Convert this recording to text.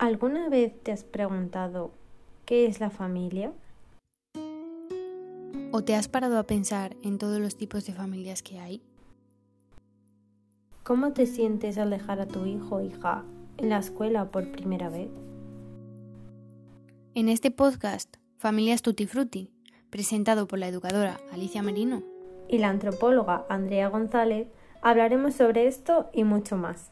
¿Alguna vez te has preguntado qué es la familia? ¿O te has parado a pensar en todos los tipos de familias que hay? ¿Cómo te sientes al dejar a tu hijo o hija en la escuela por primera vez? En este podcast, Familias Tutti Frutti, presentado por la educadora Alicia Merino y la antropóloga Andrea González, hablaremos sobre esto y mucho más.